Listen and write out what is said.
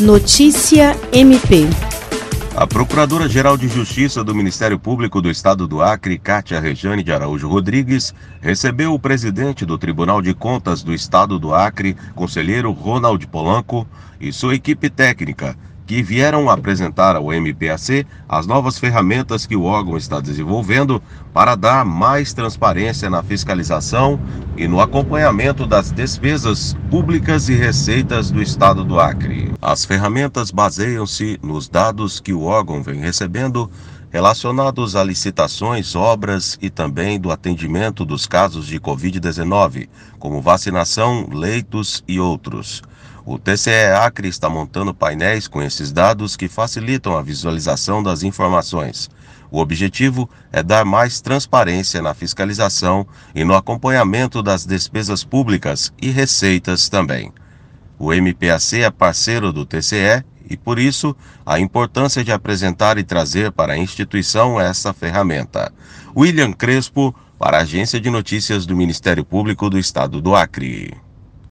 Notícia MP. A Procuradora-Geral de Justiça do Ministério Público do Estado do Acre, Cátia Rejane de Araújo Rodrigues, recebeu o presidente do Tribunal de Contas do Estado do Acre, conselheiro Ronald Polanco, e sua equipe técnica, que vieram apresentar ao MPAC as novas ferramentas que o órgão está desenvolvendo para dar mais transparência na fiscalização e no acompanhamento das despesas públicas e receitas do Estado do Acre. As ferramentas baseiam-se nos dados que o órgão vem recebendo relacionados a licitações, obras e também do atendimento dos casos de Covid-19, como vacinação, leitos e outros. O TCE Acre está montando painéis com esses dados que facilitam a visualização das informações. O objetivo é dar mais transparência na fiscalização e no acompanhamento das despesas públicas e receitas também. O MPAC é parceiro do TCE e, por isso, a importância de apresentar e trazer para a instituição essa ferramenta. William Crespo, para a Agência de Notícias do Ministério Público do Estado do Acre.